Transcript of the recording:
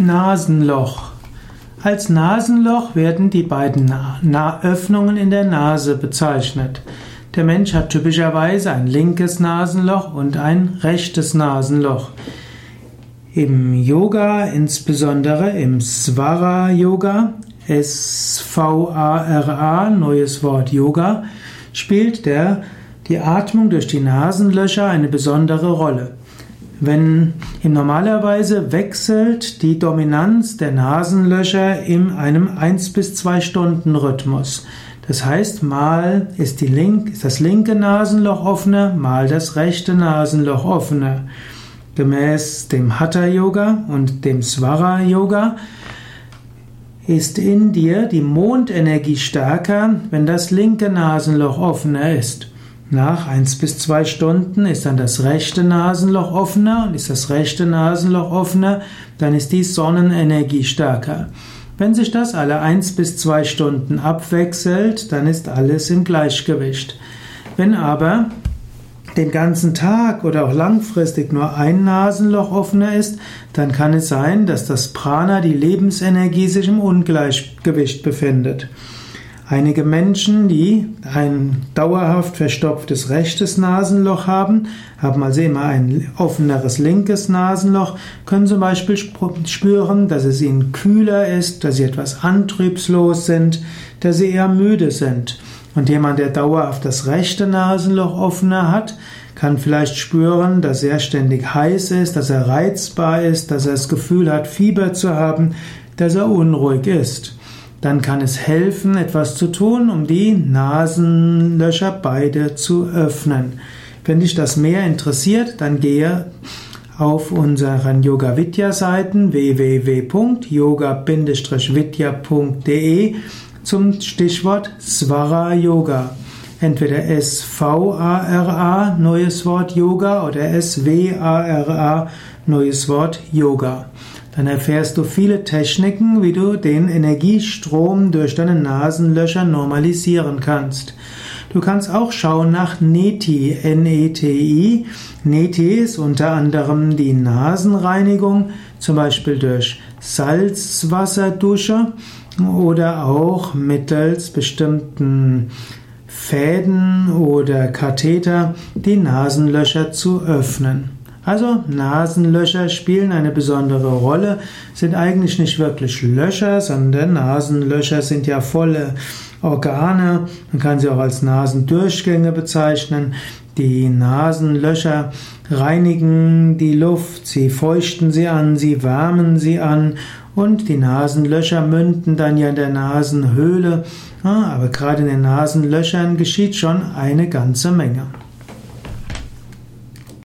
Nasenloch. Als Nasenloch werden die beiden Öffnungen in der Nase bezeichnet. Der Mensch hat typischerweise ein linkes Nasenloch und ein rechtes Nasenloch. Im Yoga, insbesondere im Svara Yoga, S-V-A-R-A, neues Wort Yoga, spielt der, die Atmung durch die Nasenlöcher eine besondere Rolle. Wenn in normalerweise wechselt die Dominanz der Nasenlöcher in einem 1 bis 2 Stunden Rhythmus. Das heißt, mal ist, link, ist das linke Nasenloch offener, mal das rechte Nasenloch offener. Gemäß dem Hatha Yoga und dem Swara Yoga ist in dir die Mondenergie stärker, wenn das linke Nasenloch offener ist. Nach eins bis zwei Stunden ist dann das rechte Nasenloch offener und ist das rechte Nasenloch offener, dann ist die Sonnenenergie stärker. Wenn sich das alle eins bis zwei Stunden abwechselt, dann ist alles im Gleichgewicht. Wenn aber den ganzen Tag oder auch langfristig nur ein Nasenloch offener ist, dann kann es sein, dass das Prana, die Lebensenergie, sich im Ungleichgewicht befindet. Einige Menschen, die ein dauerhaft verstopftes rechtes Nasenloch haben, haben also immer ein offeneres linkes Nasenloch, können zum Beispiel spüren, dass es ihnen kühler ist, dass sie etwas antriebslos sind, dass sie eher müde sind. Und jemand, der dauerhaft das rechte Nasenloch offener hat, kann vielleicht spüren, dass er ständig heiß ist, dass er reizbar ist, dass er das Gefühl hat, Fieber zu haben, dass er unruhig ist dann kann es helfen, etwas zu tun, um die Nasenlöcher beide zu öffnen. Wenn dich das mehr interessiert, dann gehe auf unseren Yoga Vidya Seiten www.yoga-vidya.de zum Stichwort Svara Yoga. Entweder S-V-A-R-A, neues Wort Yoga, oder S-W-A-R-A, neues Wort Yoga. Dann erfährst du viele Techniken, wie du den Energiestrom durch deine Nasenlöcher normalisieren kannst. Du kannst auch schauen nach Neti, N-E-T-I. Neti ist unter anderem die Nasenreinigung, zum Beispiel durch Salzwasserdusche oder auch mittels bestimmten Fäden oder Katheter die Nasenlöcher zu öffnen. Also Nasenlöcher spielen eine besondere Rolle, sind eigentlich nicht wirklich Löcher, sondern Nasenlöcher sind ja volle Organe. Man kann sie auch als Nasendurchgänge bezeichnen. Die Nasenlöcher reinigen die Luft, sie feuchten sie an, sie wärmen sie an und die Nasenlöcher münden dann ja in der Nasenhöhle. Aber gerade in den Nasenlöchern geschieht schon eine ganze Menge.